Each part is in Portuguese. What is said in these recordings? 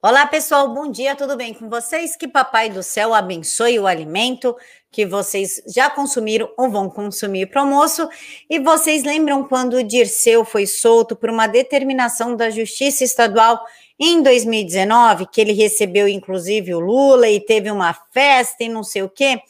Olá, pessoal, bom dia, tudo bem com vocês? Que Papai do Céu abençoe o alimento que vocês já consumiram ou vão consumir para almoço. E vocês lembram quando o Dirceu foi solto por uma determinação da Justiça Estadual em 2019, que ele recebeu inclusive o Lula e teve uma festa e não sei o quê?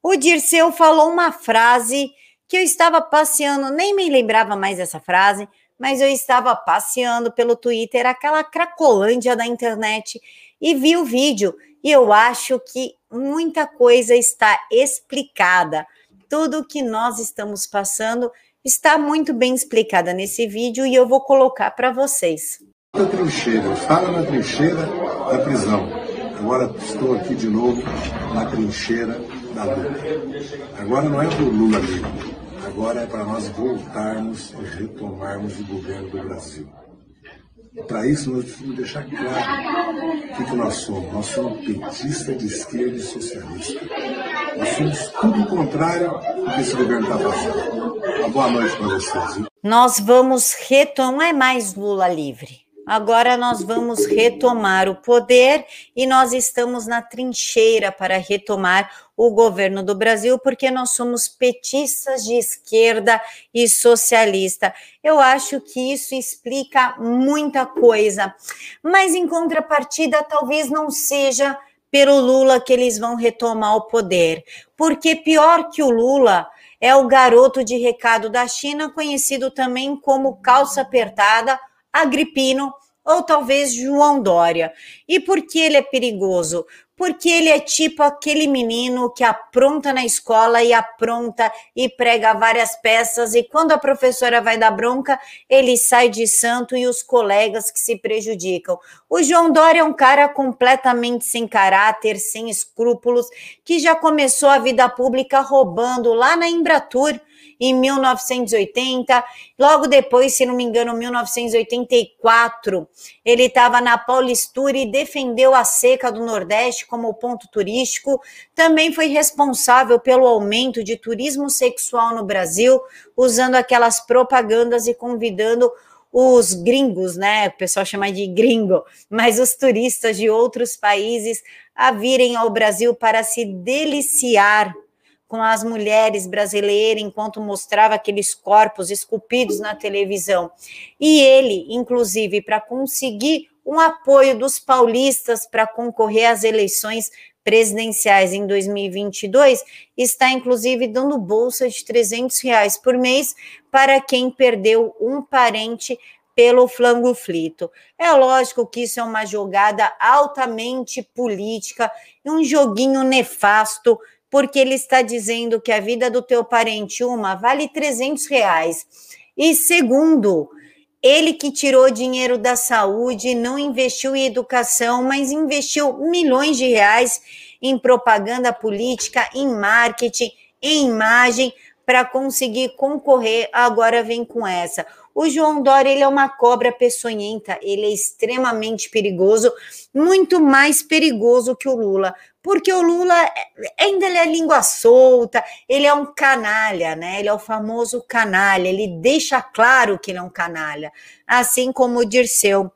O Dirceu falou uma frase que eu estava passeando, nem me lembrava mais dessa frase, mas eu estava passeando pelo Twitter, aquela cracolândia da internet, e vi o vídeo. E eu acho que muita coisa está explicada. Tudo que nós estamos passando está muito bem explicada nesse vídeo e eu vou colocar para vocês. Na trincheira, fala na trincheira da prisão. Agora estou aqui de novo na trincheira da luta. Agora não é do Lula livre Agora é para nós voltarmos e retomarmos o governo do Brasil. Para isso, nós precisamos deixar claro o que, que nós somos. Nós somos petista de esquerda e socialista. Nós somos tudo o contrário do que esse governo está fazendo. Uma boa noite para vocês. Nós vamos retomar é mais Lula livre. Agora nós vamos retomar o poder e nós estamos na trincheira para retomar o governo do Brasil, porque nós somos petistas de esquerda e socialista. Eu acho que isso explica muita coisa, mas em contrapartida, talvez não seja pelo Lula que eles vão retomar o poder, porque pior que o Lula é o garoto de recado da China, conhecido também como calça apertada Agripino ou talvez João Dória. E por que ele é perigoso? Porque ele é tipo aquele menino que apronta na escola e apronta e prega várias peças, e quando a professora vai dar bronca, ele sai de santo e os colegas que se prejudicam. O João Dória é um cara completamente sem caráter, sem escrúpulos, que já começou a vida pública roubando lá na Embratur em 1980. Logo depois, se não me engano, 1984, ele estava na Paulistura e defendeu a seca do Nordeste como ponto turístico. Também foi responsável pelo aumento de turismo sexual no Brasil, usando aquelas propagandas e convidando os gringos, né? O pessoal chama de gringo, mas os turistas de outros países a virem ao Brasil para se deliciar com as mulheres brasileiras enquanto mostrava aqueles corpos esculpidos na televisão. E ele, inclusive, para conseguir um apoio dos paulistas para concorrer às eleições presidenciais em 2022, está inclusive dando bolsa de 300 reais por mês para quem perdeu um parente pelo flango flito. É lógico que isso é uma jogada altamente política, um joguinho nefasto porque ele está dizendo que a vida do teu parente, uma, vale 300 reais. E segundo, ele que tirou dinheiro da saúde, não investiu em educação, mas investiu milhões de reais em propaganda política, em marketing, em imagem, para conseguir concorrer. Agora vem com essa. O João Dória ele é uma cobra peçonhenta, ele é extremamente perigoso, muito mais perigoso que o Lula, porque o Lula ainda ele é língua solta, ele é um canalha, né? Ele é o famoso canalha, ele deixa claro que ele é um canalha, assim como o Dirceu.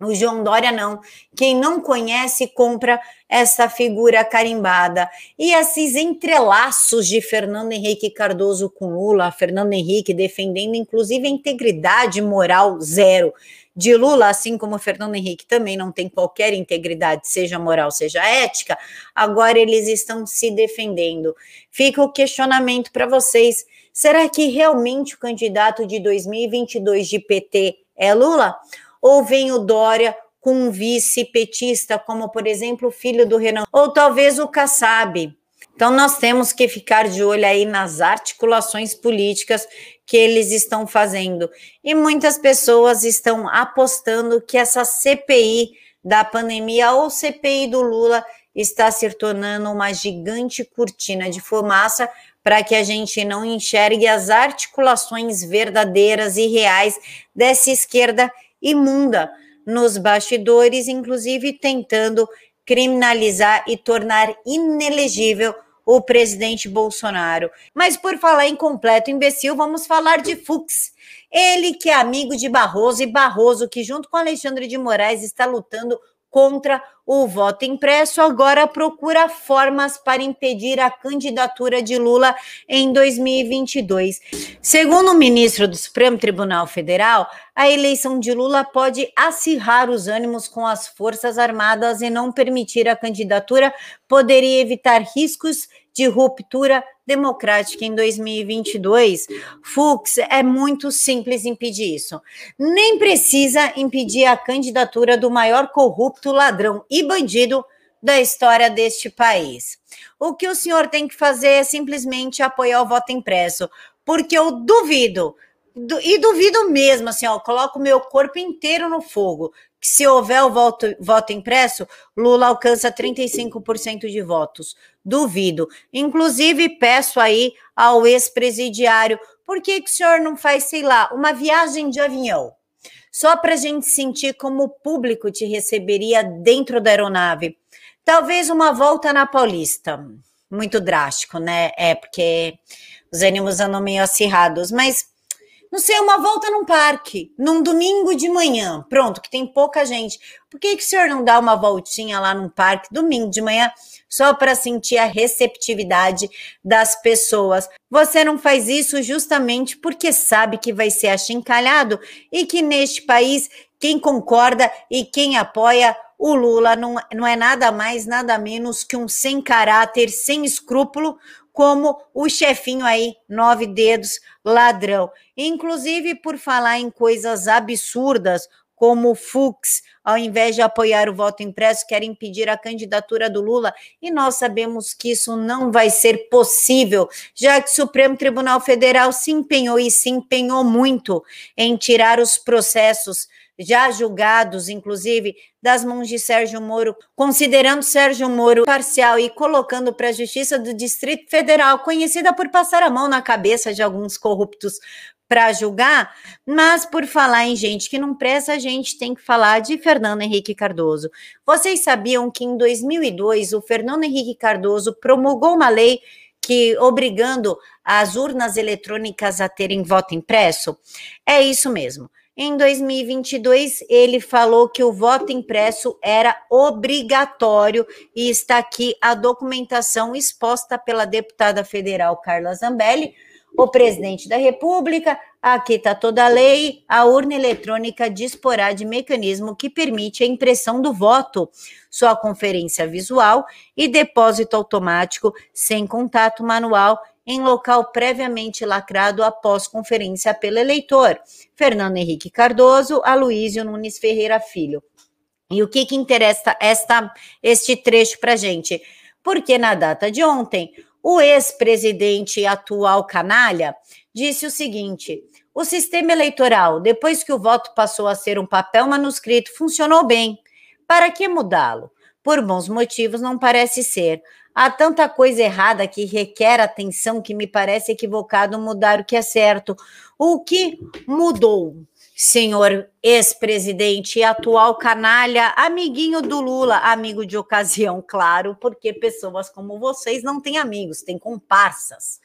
O João Dória não. Quem não conhece compra essa figura carimbada. E esses entrelaços de Fernando Henrique Cardoso com Lula, Fernando Henrique defendendo inclusive a integridade moral zero de Lula, assim como Fernando Henrique também não tem qualquer integridade, seja moral, seja ética, agora eles estão se defendendo. Fica o questionamento para vocês: será que realmente o candidato de 2022 de PT é Lula? ou vem o Dória com um vice petista, como por exemplo o filho do Renan, ou talvez o Kassab. Então nós temos que ficar de olho aí nas articulações políticas que eles estão fazendo. E muitas pessoas estão apostando que essa CPI da pandemia ou CPI do Lula está se tornando uma gigante cortina de fumaça para que a gente não enxergue as articulações verdadeiras e reais dessa esquerda imunda nos bastidores, inclusive tentando criminalizar e tornar inelegível o presidente Bolsonaro. Mas por falar em completo imbecil, vamos falar de Fux. Ele que é amigo de Barroso e Barroso que junto com Alexandre de Moraes está lutando contra o voto impresso, agora procura formas para impedir a candidatura de Lula em 2022. Segundo o ministro do Supremo Tribunal Federal, a eleição de Lula pode acirrar os ânimos com as Forças Armadas e não permitir a candidatura poderia evitar riscos de ruptura democrática em 2022. Fux, é muito simples impedir isso. Nem precisa impedir a candidatura do maior corrupto, ladrão e bandido da história deste país. O que o senhor tem que fazer é simplesmente apoiar o voto impresso, porque eu duvido, e duvido mesmo, assim, ó, coloco meu corpo inteiro no fogo, que se houver o voto, voto impresso, Lula alcança 35% de votos. Duvido. Inclusive, peço aí ao ex-presidiário, por que, que o senhor não faz, sei lá, uma viagem de avião? Só para a gente sentir como o público te receberia dentro da aeronave. Talvez uma volta na Paulista. Muito drástico, né? É, porque os ânimos andam meio acirrados, mas não sei, uma volta num parque, num domingo de manhã, pronto, que tem pouca gente. Por que, que o senhor não dá uma voltinha lá num parque, domingo de manhã, só para sentir a receptividade das pessoas? Você não faz isso justamente porque sabe que vai ser achincalhado e que neste país, quem concorda e quem apoia o Lula não, não é nada mais, nada menos que um sem caráter, sem escrúpulo, como o chefinho aí, nove dedos, ladrão. Inclusive, por falar em coisas absurdas, como o Fux, ao invés de apoiar o voto impresso, quer impedir a candidatura do Lula, e nós sabemos que isso não vai ser possível, já que o Supremo Tribunal Federal se empenhou e se empenhou muito em tirar os processos já julgados, inclusive, das mãos de Sérgio Moro, considerando Sérgio Moro parcial e colocando para a Justiça do Distrito Federal, conhecida por passar a mão na cabeça de alguns corruptos para julgar, mas por falar em gente que não presta, a gente tem que falar de Fernando Henrique Cardoso. Vocês sabiam que em 2002 o Fernando Henrique Cardoso promulgou uma lei que obrigando as urnas eletrônicas a terem voto impresso? É isso mesmo. Em 2022, ele falou que o voto impresso era obrigatório e está aqui a documentação exposta pela deputada federal Carla Zambelli, o presidente da República, aqui está toda a lei, a urna eletrônica disporá de mecanismo que permite a impressão do voto, sua conferência visual e depósito automático sem contato manual em local previamente lacrado após conferência pelo eleitor. Fernando Henrique Cardoso, Aloísio Nunes Ferreira Filho. E o que, que interessa esta, este trecho para gente? Porque na data de ontem, o ex-presidente atual canalha disse o seguinte: o sistema eleitoral, depois que o voto passou a ser um papel manuscrito, funcionou bem. Para que mudá-lo? Por bons motivos, não parece ser. Há tanta coisa errada que requer atenção que me parece equivocado mudar o que é certo. O que mudou, senhor ex-presidente e atual canalha, amiguinho do Lula, amigo de ocasião, claro, porque pessoas como vocês não têm amigos, têm comparsas.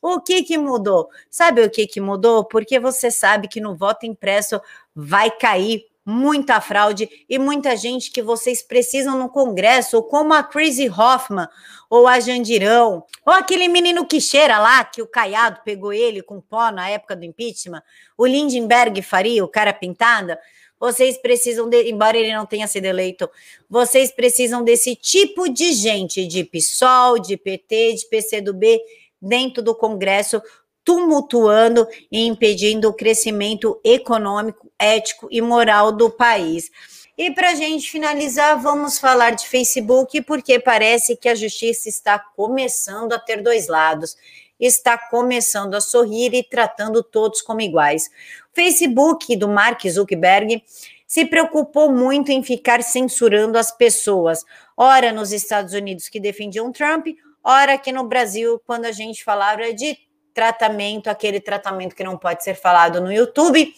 O que que mudou? Sabe o que que mudou? Porque você sabe que no voto impresso vai cair muita fraude e muita gente que vocês precisam no Congresso, como a Crazy Hoffman, ou a Jandirão, ou aquele menino que cheira lá, que o Caiado pegou ele com pó na época do impeachment, o Lindenberg Faria, o cara pintada. Vocês precisam, de, embora ele não tenha sido eleito, vocês precisam desse tipo de gente, de PSOL, de PT, de PCdoB, dentro do Congresso, tumultuando e impedindo o crescimento econômico, ético e moral do país. E para a gente finalizar, vamos falar de Facebook, porque parece que a justiça está começando a ter dois lados, está começando a sorrir e tratando todos como iguais. O Facebook do Mark Zuckerberg se preocupou muito em ficar censurando as pessoas, ora nos Estados Unidos que defendiam Trump, ora aqui no Brasil, quando a gente falava de tratamento, aquele tratamento que não pode ser falado no YouTube,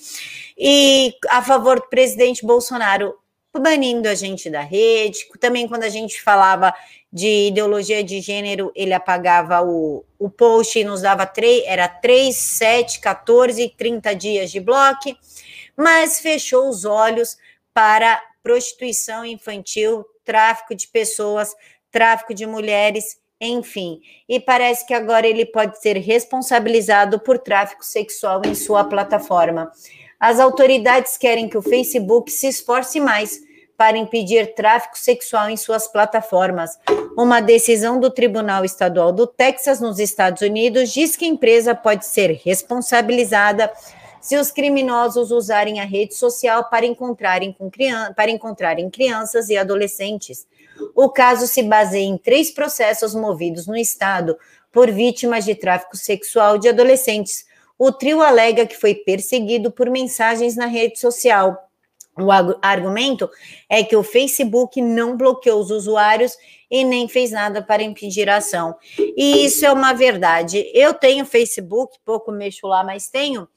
e a favor do presidente Bolsonaro banindo a gente da rede. Também quando a gente falava de ideologia de gênero, ele apagava o, o post e nos dava três, era 3, 7, 14, 30 dias de bloco, mas fechou os olhos para prostituição infantil, tráfico de pessoas, tráfico de mulheres, enfim. E parece que agora ele pode ser responsabilizado por tráfico sexual em sua plataforma. As autoridades querem que o Facebook se esforce mais para impedir tráfico sexual em suas plataformas. Uma decisão do Tribunal Estadual do Texas, nos Estados Unidos, diz que a empresa pode ser responsabilizada se os criminosos usarem a rede social para encontrarem, para encontrarem crianças e adolescentes. O caso se baseia em três processos movidos no Estado por vítimas de tráfico sexual de adolescentes. O trio alega que foi perseguido por mensagens na rede social. O argumento é que o Facebook não bloqueou os usuários e nem fez nada para impedir a ação. E isso é uma verdade. Eu tenho Facebook, pouco mexo lá, mas tenho,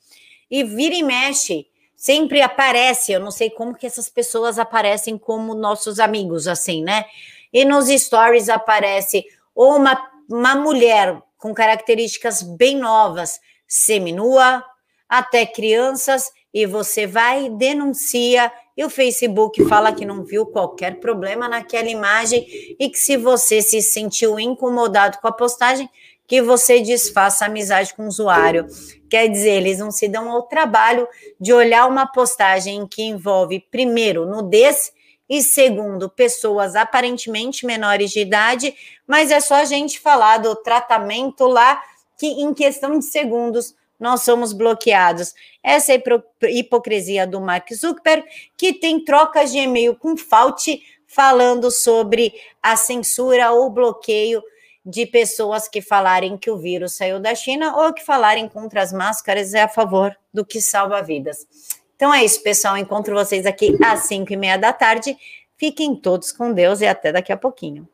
e vira e mexe sempre aparece, eu não sei como que essas pessoas aparecem como nossos amigos, assim, né? E nos stories aparece ou uma, uma mulher com características bem novas, seminua, até crianças, e você vai, denuncia, e o Facebook fala que não viu qualquer problema naquela imagem e que se você se sentiu incomodado com a postagem, que você desfaça amizade com o usuário. Quer dizer, eles não se dão ao trabalho de olhar uma postagem que envolve, primeiro, nudez e segundo, pessoas aparentemente menores de idade, mas é só a gente falar do tratamento lá que em questão de segundos nós somos bloqueados. Essa é a hipocrisia do Mark Zuckerberg, que tem trocas de e-mail com Fauci falando sobre a censura ou bloqueio de pessoas que falarem que o vírus saiu da China ou que falarem contra as máscaras é a favor do que salva vidas. Então é isso, pessoal. Encontro vocês aqui às 5 e meia da tarde. Fiquem todos com Deus e até daqui a pouquinho.